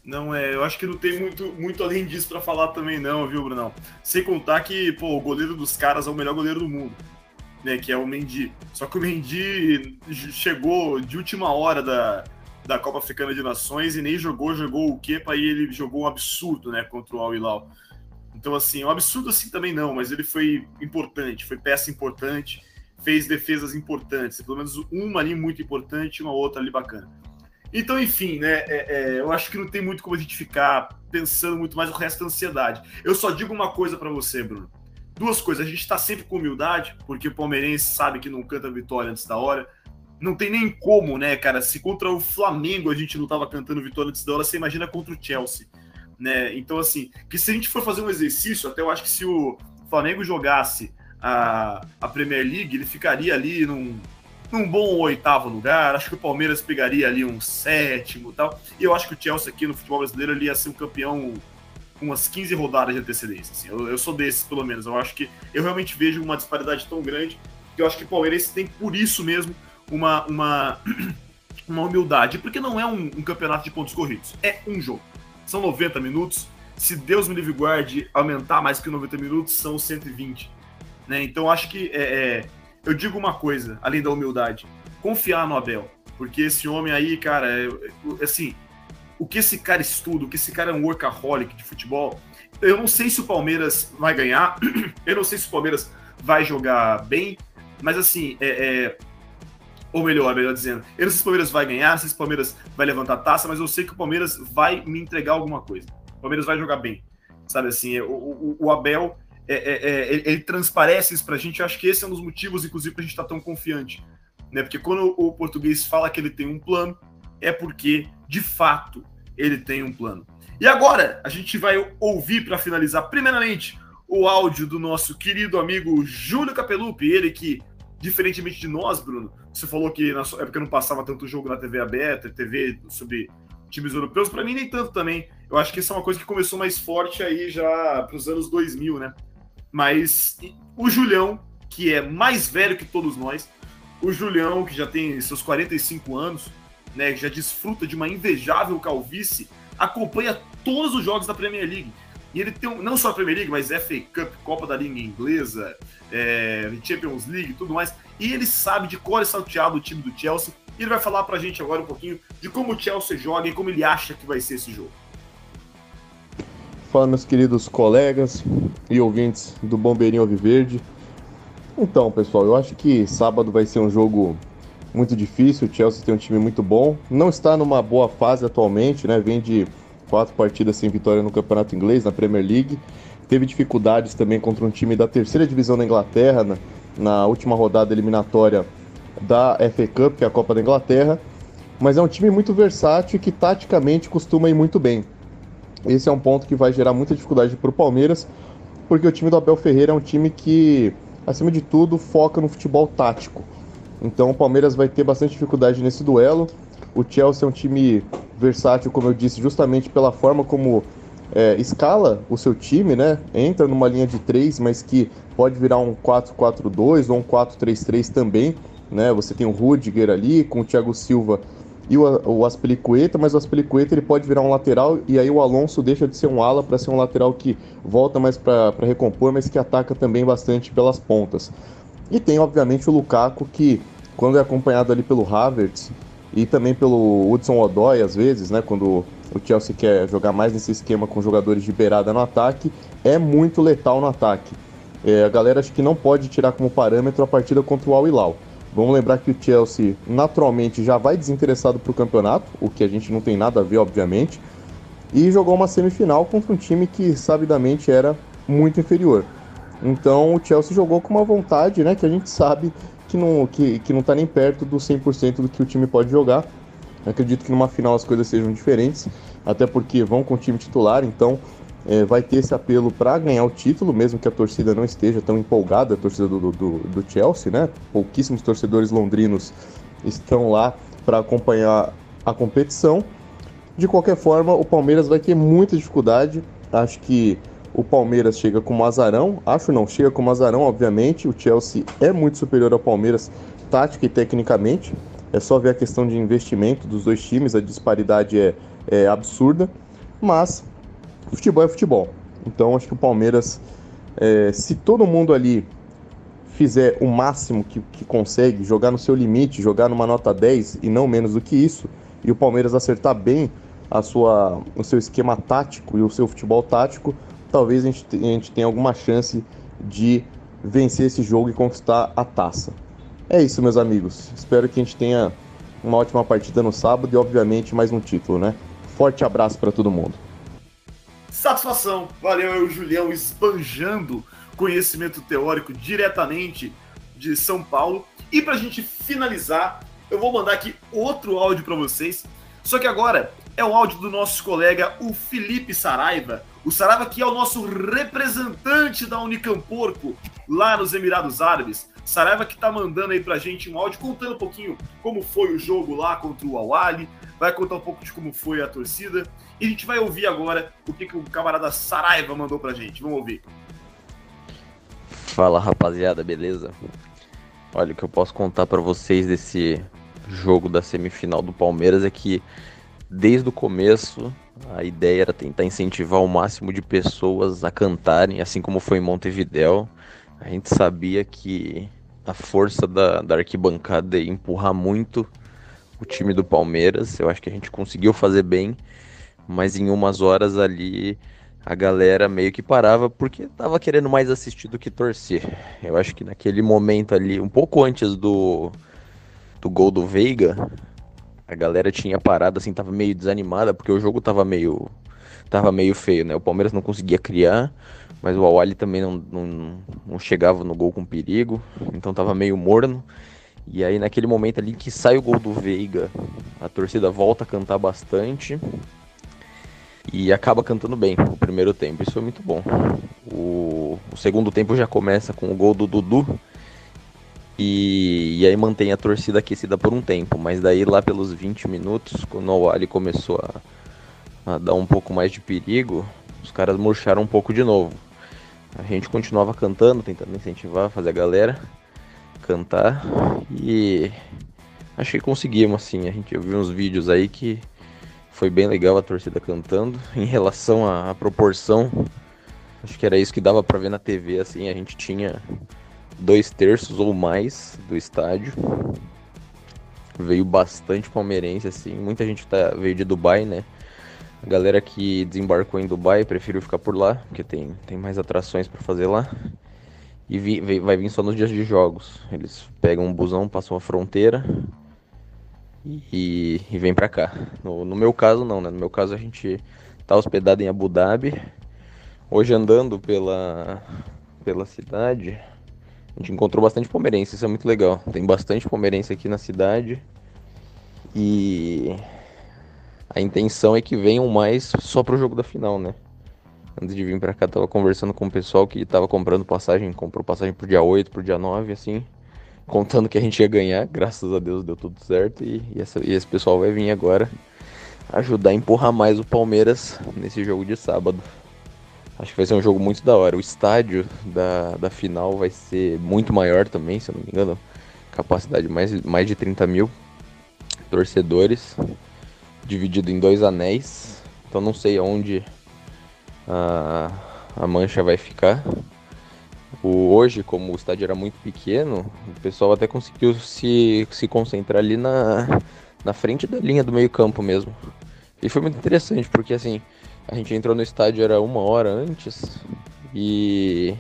Speaker 1: Não é, eu acho que não tem muito, muito além disso para falar também não, viu, Brunão? Sem contar que, pô, o goleiro dos caras é o melhor goleiro do mundo, né, que é o Mendy. Só que o Mendy chegou de última hora da, da Copa Africana de Nações e nem jogou, jogou o Kepa e ele jogou um absurdo, né, contra o Al Hilal. Então, assim, um absurdo assim também não, mas ele foi importante, foi peça importante, fez defesas importantes, pelo menos uma ali muito importante e uma outra ali bacana. Então, enfim, né? É, é, eu acho que não tem muito como a gente ficar pensando muito mais o resto da ansiedade. Eu só digo uma coisa para você, Bruno. Duas coisas. A gente está sempre com humildade, porque o palmeirense sabe que não canta vitória antes da hora. Não tem nem como, né, cara? Se contra o Flamengo a gente não tava cantando vitória antes da hora, você imagina contra o Chelsea. Né? Então, assim, que se a gente for fazer um exercício, até eu acho que se o Flamengo jogasse a, a Premier League, ele ficaria ali num num bom oitavo lugar. Acho que o Palmeiras pegaria ali um sétimo e tal. E eu acho que o Chelsea aqui no futebol brasileiro ele ia ser um campeão com umas 15 rodadas de antecedência. Assim. Eu, eu, sou desses, pelo menos. Eu acho que eu realmente vejo uma disparidade tão grande que eu acho que o Palmeiras tem, por isso mesmo, uma, uma, uma humildade. Porque não é um, um campeonato de pontos corridos. É um jogo. São 90 minutos. Se Deus me livre guarde, aumentar mais que 90 minutos, são 120. Né? Então, acho que é, é, eu digo uma coisa, além da humildade: confiar no Abel. Porque esse homem aí, cara, é, é, assim, o que esse cara estuda, o que esse cara é um workaholic de futebol. Eu não sei se o Palmeiras vai ganhar, eu não sei se o Palmeiras vai jogar bem, mas assim, é, é ou melhor, melhor dizendo, eu não sei se o Palmeiras vai ganhar, se o Palmeiras vai levantar a taça, mas eu sei que o Palmeiras vai me entregar alguma coisa. O Palmeiras vai jogar bem. Sabe assim, o, o, o Abel, é, é, é, ele, ele, transparece isso pra gente, eu acho que esse é um dos motivos, inclusive, pra gente estar tá tão confiante. Né? Porque quando o português fala que ele tem um plano, é porque, de fato, ele tem um plano. E agora, a gente vai ouvir, para finalizar, primeiramente, o áudio do nosso querido amigo Júlio Capelupi, ele que, diferentemente de nós, Bruno, você falou que na sua época não passava tanto jogo na TV aberta, TV sobre times europeus, para mim nem tanto também. Eu acho que isso é uma coisa que começou mais forte aí já para os anos 2000, né? Mas o Julião, que é mais velho que todos nós, o Julião, que já tem seus 45 anos, né, já desfruta de uma invejável calvície, acompanha todos os jogos da Premier League. E ele tem um, não só a Premier League, mas FA Cup, Copa da Liga Inglesa, é, Champions League tudo mais. E ele sabe de cor e salteado o time do Chelsea. E ele vai falar pra gente agora um pouquinho de como o Chelsea joga e como ele acha que vai ser esse jogo.
Speaker 3: Fala, meus queridos colegas e ouvintes do Bombeirinho Alviverde. Então, pessoal, eu acho que sábado vai ser um jogo muito difícil. O Chelsea tem um time muito bom. Não está numa boa fase atualmente, né? Vem de quatro partidas sem vitória no Campeonato Inglês, na Premier League. Teve dificuldades também contra um time da terceira divisão da Inglaterra, na, na última rodada eliminatória da FA Cup, que é a Copa da Inglaterra. Mas é um time muito versátil e que taticamente costuma ir muito bem. Esse é um ponto que vai gerar muita dificuldade para o Palmeiras, porque o time do Abel Ferreira é um time que, acima de tudo, foca no futebol tático. Então o Palmeiras vai ter bastante dificuldade nesse duelo. O Chelsea é um time versátil, como eu disse, justamente pela forma como é, escala o seu time, né? Entra numa linha de três, mas que pode virar um 4-4-2 ou um 4-3-3 também, né? Você tem o Rudiger ali com o Thiago Silva e o, o mas o Aspelicueta ele pode virar um lateral e aí o Alonso deixa de ser um ala para ser um lateral que volta mais para recompor, mas que ataca também bastante pelas pontas. E tem obviamente o Lukaku que quando é acompanhado ali pelo Havertz e também pelo Hudson Odoi às vezes, né, quando o Chelsea quer jogar mais nesse esquema com jogadores de beirada no ataque, é muito letal no ataque. É, a galera acho que não pode tirar como parâmetro a partida contra o Al Hilal. Vamos lembrar que o Chelsea naturalmente já vai desinteressado para o campeonato, o que a gente não tem nada a ver, obviamente, e jogou uma semifinal contra um time que sabidamente era muito inferior. Então o Chelsea jogou com uma vontade, né, que a gente sabe que não que, que não tá nem perto do 100% do que o time pode jogar. acredito que numa final as coisas sejam diferentes, até porque vão com o time titular, então é, vai ter esse apelo para ganhar o título, mesmo que a torcida não esteja tão empolgada, a torcida do, do, do Chelsea, né? Pouquíssimos torcedores londrinos estão lá para acompanhar a competição. De qualquer forma, o Palmeiras vai ter muita dificuldade. Acho que o Palmeiras chega com um azarão. Acho não, chega com um azarão, obviamente. O Chelsea é muito superior ao Palmeiras, tática e tecnicamente. É só ver a questão de investimento dos dois times, a disparidade é, é absurda. Mas futebol é futebol. Então acho que o Palmeiras, é, se todo mundo ali fizer o máximo que, que consegue, jogar no seu limite, jogar numa nota 10 e não menos do que isso, e o Palmeiras acertar bem a sua, o seu esquema tático e o seu futebol tático, talvez a gente, a gente tenha alguma chance de vencer esse jogo e conquistar a taça. É isso, meus amigos. Espero que a gente tenha uma ótima partida no sábado e, obviamente, mais um título, né? Forte abraço para todo mundo.
Speaker 1: Satisfação. Valeu, eu, Julião, esbanjando conhecimento teórico diretamente de São Paulo. E para a gente finalizar, eu vou mandar aqui outro áudio para vocês. Só que agora é o áudio do nosso colega, o Felipe Saraiva, O Saraiva que é o nosso representante da Unicamporco lá nos Emirados Árabes. Saraiva que tá mandando aí pra gente um áudio contando um pouquinho como foi o jogo lá contra o Awali, vai contar um pouco de como foi a torcida. E a gente vai ouvir agora o que, que o camarada Saraiva mandou pra gente. Vamos ouvir.
Speaker 4: Fala rapaziada, beleza? Olha, o que eu posso contar para vocês desse jogo da semifinal do Palmeiras é que desde o começo a ideia era tentar incentivar o máximo de pessoas a cantarem, assim como foi em Montevidéu. A gente sabia que a força da, da arquibancada ia empurrar muito o time do Palmeiras. Eu acho que a gente conseguiu fazer bem, mas em umas horas ali a galera meio que parava porque tava querendo mais assistir do que torcer. Eu acho que naquele momento ali, um pouco antes do, do gol do Veiga, a galera tinha parado assim, tava meio desanimada porque o jogo tava meio tava meio feio, né? O Palmeiras não conseguia criar, mas o Awali também não, não, não chegava no gol com perigo, então tava meio morno. E aí naquele momento ali que sai o gol do Veiga, a torcida volta a cantar bastante e acaba cantando bem o primeiro tempo. Isso foi muito bom. O, o segundo tempo já começa com o gol do Dudu. E, e, aí mantém a torcida aquecida por um tempo. Mas daí lá pelos 20 minutos, quando o Ali começou a, a dar um pouco mais de perigo, os caras murcharam um pouco de novo. A gente continuava cantando, tentando incentivar, fazer a galera cantar. E acho que conseguimos, assim. A gente viu uns vídeos aí que foi bem legal a torcida cantando. Em relação à, proporção, acho que era isso que dava para ver na TV, assim. A gente tinha dois terços ou mais do estádio. Veio bastante palmeirense, assim. Muita gente tá, veio de Dubai, né? A galera que desembarcou em Dubai preferiu ficar por lá, porque tem, tem mais atrações para fazer lá. E vi, vai vir só nos dias de jogos. Eles pegam um busão, passam a fronteira e, e vem para cá. No, no, meu caso, não, né? No meu caso, a gente tá hospedado em Abu Dhabi. Hoje, andando pela, pela cidade, a gente encontrou bastante palmeirense. Isso é muito legal. Tem bastante palmeirense aqui na cidade. E a intenção é que venham mais só pro jogo da final, né? Antes de vir para cá, tava conversando com o pessoal que tava comprando passagem, comprou passagem pro dia 8, pro dia 9, assim, contando que a gente ia ganhar. Graças a Deus deu tudo certo e, e, essa, e esse pessoal vai vir agora ajudar a empurrar mais o Palmeiras nesse jogo de sábado. Acho que vai ser um jogo muito da hora. O estádio da, da final vai ser muito maior também, se eu não me engano. Capacidade mais, mais de 30 mil torcedores, dividido em dois anéis. Então não sei aonde a, a mancha vai ficar. O, hoje, como o estádio era muito pequeno, o pessoal até conseguiu se, se concentrar ali na, na frente da linha do meio campo mesmo. E foi muito interessante, porque assim, a gente entrou no estádio era uma hora antes e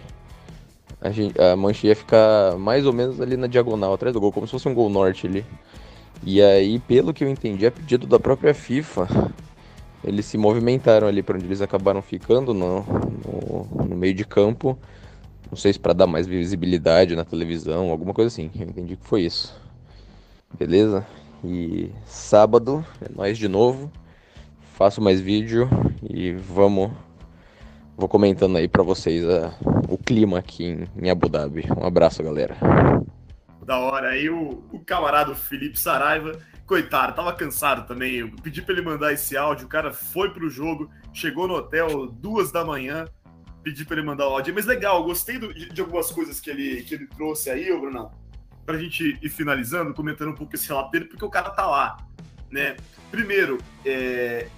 Speaker 4: a, gente, a mancha ia ficar mais ou menos ali na diagonal, atrás do gol, como se fosse um gol norte ali. E aí, pelo que eu entendi, a pedido da própria FIFA, eles se movimentaram ali para onde eles acabaram ficando no, no, no meio de campo. Não sei se para dar mais visibilidade na televisão, alguma coisa assim. Eu entendi que foi isso. Beleza? E sábado é nós de novo. Faço mais vídeo e vamos. Vou comentando aí para vocês a, o clima aqui em, em Abu Dhabi. Um abraço, galera.
Speaker 1: Da hora. Aí o, o camarada Felipe Saraiva coitado, tava cansado também. Eu pedi pra ele mandar esse áudio, o cara foi pro jogo, chegou no hotel duas da manhã, pedi pra ele mandar o áudio. Mas legal, gostei do, de, de, algumas coisas que ele, que ele trouxe aí, ô Brunão. Pra gente ir finalizando, comentando um pouco esse relato dele, porque o cara tá lá, né? Primeiro, é,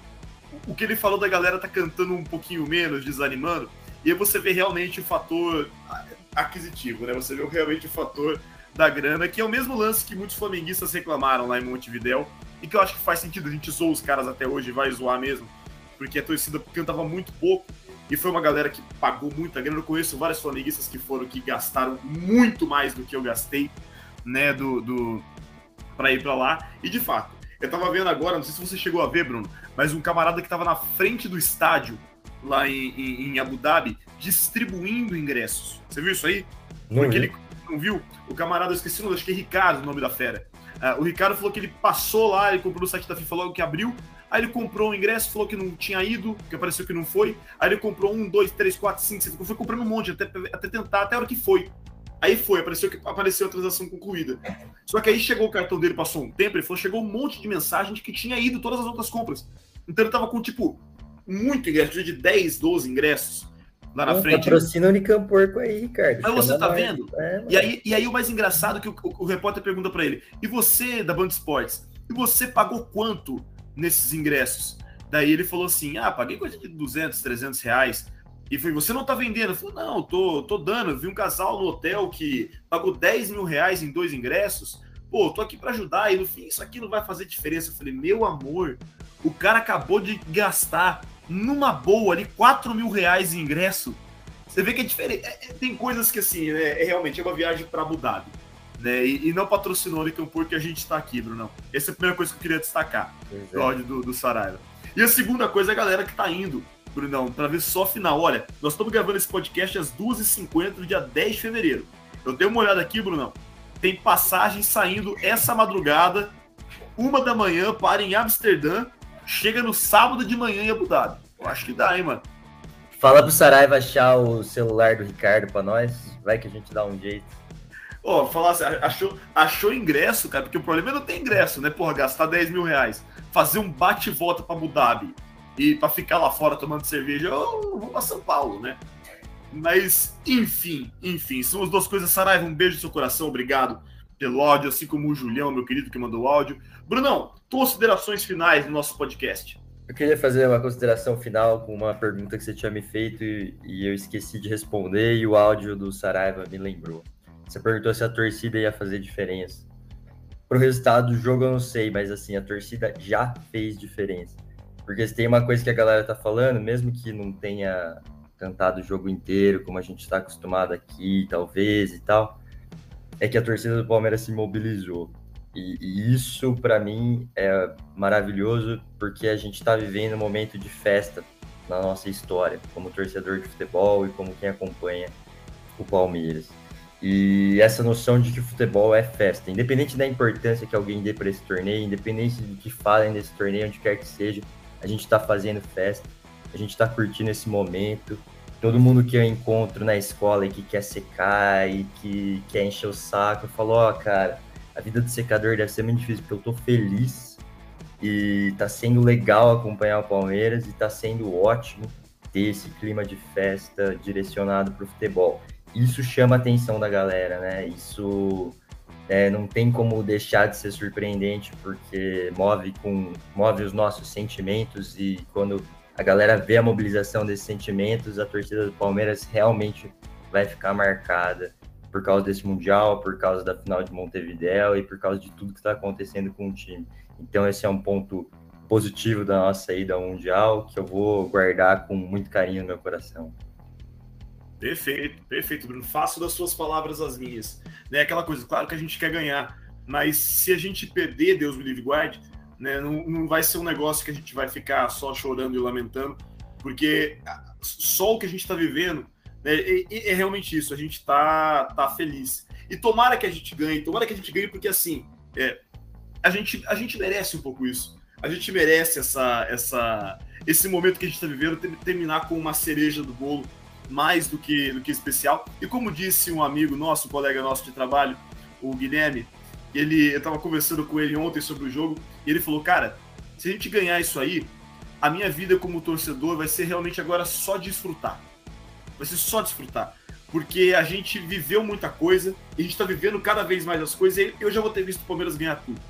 Speaker 1: o que ele falou da galera tá cantando um pouquinho menos, desanimando, e aí você vê realmente o fator aquisitivo, né? Você vê realmente o fator da grana, que é o mesmo lance que muitos flamenguistas reclamaram lá em Montevidéu, e que eu acho que faz sentido, a gente zoou os caras até hoje, vai zoar mesmo, porque a torcida cantava muito pouco, e foi uma galera que pagou muita grana. Eu conheço vários flamenguistas que foram, que gastaram muito mais do que eu gastei, né, do, do para ir para lá, e de fato, eu tava vendo agora, não sei se você chegou a ver, Bruno, mas um camarada que tava na frente do estádio, lá em, em, em Abu Dhabi, distribuindo ingressos. Você viu isso aí? Porque ele, não viu? O camarada, eu esqueci o nome, acho que é Ricardo o nome da fera. Uh, o Ricardo falou que ele passou lá, ele comprou no site da FIFA logo que abriu, Aí ele comprou um ingresso, falou que não tinha ido, que apareceu que não foi. Aí ele comprou um, dois, três, quatro, cinco, seis, foi comprando um monte, até, até tentar, até a hora que foi. Aí foi, apareceu que apareceu a transação concluída. Só que aí chegou o cartão dele, passou um tempo, ele falou, chegou um monte de mensagem de que tinha ido todas as outras compras. Então ele tava com, tipo, muito ingresso, de 10, 12 ingressos lá na
Speaker 2: Não,
Speaker 1: frente.
Speaker 2: Patrocina o Unicamp Porco aí, Ricardo.
Speaker 1: Mas você tá vendo?
Speaker 2: É,
Speaker 1: E aí, e aí o mais engraçado é que o, o- o repórter pergunta pra ele: e você da Band Esportes? E você pagou quanto nesses ingressos? Daí ele falou assim: ah, paguei coisa de 200, 300 reais. E foi, você não tá vendendo? Eu falei, não, tô, tô dando. Eu vi um casal no hotel que pagou 10 mil reais em dois ingressos. Pô, tô aqui pra ajudar. E no fim, isso aqui não vai fazer diferença. Eu falei, meu amor, o cara acabou de gastar numa boa ali 4 mil reais em ingresso. Você vê que é diferente. É- é- tem coisas que, assim, é, é realmente é uma viagem para Abu Dhabi. Né? E, e não patrocinou o Unicamp porque a gente está aqui, Brunão. Essa é a primeira coisa que eu queria destacar
Speaker 2: pois
Speaker 1: do
Speaker 2: é.
Speaker 1: áudio do, do Saraiva. E a segunda coisa é a galera que tá indo, Brunão, para ver só final. Olha, nós estamos gravando esse podcast às 2h50 do dia 10 de fevereiro. Eu dei uma olhada aqui, Brunão. Tem passagem saindo essa madrugada, uma da manhã, para em Amsterdã, chega no sábado de manhã em Abu Dhabi. Eu acho que dá, hein, mano.
Speaker 2: Fala pro Saraiva achar o celular do Ricardo pra nós. Vai que a gente dá um jeito.
Speaker 1: Ó, falar assim, achou, achou ingresso, cara, porque o problema é não ter ingresso, né? Porra, gastar 10 mil reais, fazer um bate e volta pra Abu Dhabi e pra ficar lá fora tomando cerveja, eu vou pra São Paulo, né? Mas, enfim, enfim, são as duas coisas. Saraiva, um beijo no seu coração, obrigado pelo áudio, assim como o Julião, meu querido, que mandou o áudio. Brunão, considerações finais do nosso podcast.
Speaker 2: Eu queria fazer uma consideração final com uma pergunta que você tinha me feito e, e eu esqueci de responder e o áudio do Saraiva me lembrou. Você perguntou se a torcida ia fazer diferença. Pro resultado do jogo eu não sei, mas assim, a torcida já fez diferença. Porque se tem uma coisa que a galera tá falando, mesmo que não tenha cantado o jogo inteiro, como a gente está acostumado aqui, talvez e tal, é que a torcida do Palmeiras se mobilizou. E, e isso, para mim, é maravilhoso porque a gente está vivendo um momento de festa na nossa história, como torcedor de futebol e como quem acompanha o Palmeiras. E essa noção de que futebol é festa, independente da importância que alguém dê para esse torneio, independente do que falem desse torneio, onde quer que seja, a gente está fazendo festa, a gente está curtindo esse momento. Todo mundo que eu encontro na escola e que quer secar e que quer encher o saco, eu falo, ó, cara, a vida do secador deve ser muito difícil, porque eu tô feliz e tá sendo legal acompanhar o Palmeiras e tá sendo ótimo ter esse clima de festa direcionado pro futebol. Isso chama a atenção da galera, né? Isso é, não tem como deixar de ser surpreendente, porque move, com, move os nossos sentimentos e quando a galera vê a mobilização desses sentimentos, a torcida do Palmeiras realmente vai ficar marcada por causa desse Mundial, por causa da final de Montevideo e por causa de tudo que está acontecendo com o time. Então esse é um ponto positivo da nossa ida ao Mundial que eu vou guardar com muito carinho no meu coração.
Speaker 1: Perfeito, perfeito, Bruno. Faço das suas palavras as minhas. Né? Aquela coisa, claro que a gente quer ganhar, mas se a gente perder, Deus me livre guarde, né? não, não vai ser um negócio que a gente vai ficar só chorando e lamentando, porque só o que a gente está vivendo né, é, é, realmente isso, a gente está tá feliz. E tomara que a gente ganhe, tomara que a gente ganhe, porque assim, é, a, gente, a gente merece um pouco isso. A gente merece essa, essa, esse momento que a gente está vivendo, terminar com uma cereja do bolo mais do que, do que especial. E como disse um amigo nosso, um colega nosso de trabalho, o Guilherme, ele, eu estava conversando com ele ontem sobre o jogo, e ele falou, cara, se a gente ganhar isso aí, a minha vida como torcedor vai ser realmente agora só desfrutar. Vai ser só desfrutar. Porque a gente viveu muita coisa, e a gente está vivendo cada vez mais as coisas, e eu já vou ter visto o Palmeiras ganhar tudo.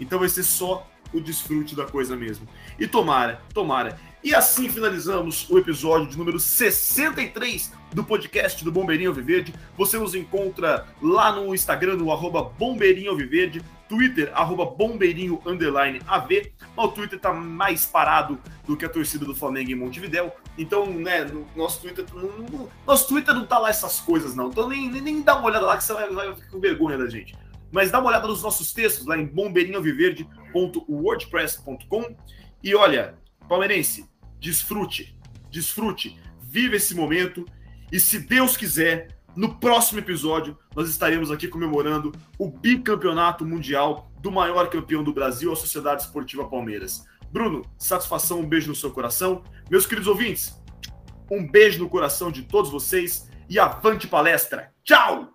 Speaker 1: Então vai ser só o desfrute da coisa mesmo. E tomara, tomara. E assim finalizamos o episódio de número 63 do podcast do Bombeirinho Alviverde. Você nos encontra lá no Instagram, no arroba Bombeirinho Alviverde, Twitter, arroba Bombeirinho Underline AV. O Twitter tá mais parado do que a torcida do Flamengo em Montevidéu. Então, né, no nosso Twitter, no, no, nosso Twitter não tá lá essas coisas, não. Então nem, nem, dá uma olhada lá que você vai, vai ficar com vergonha da gente. Mas dá uma olhada nos nossos textos lá em bombeirinhoalviverde.wordpress.com. E olha, palmeirense, desfrute, desfrute, vive esse momento e se Deus quiser, no próximo episódio nós estaremos aqui comemorando o bicampeonato mundial do maior campeão do Brasil, a Sociedade Esportiva Palmeiras. Bruno, satisfação, um beijo no seu coração. Meus queridos ouvintes, um beijo no coração de todos vocês e avante palestra. Tchau!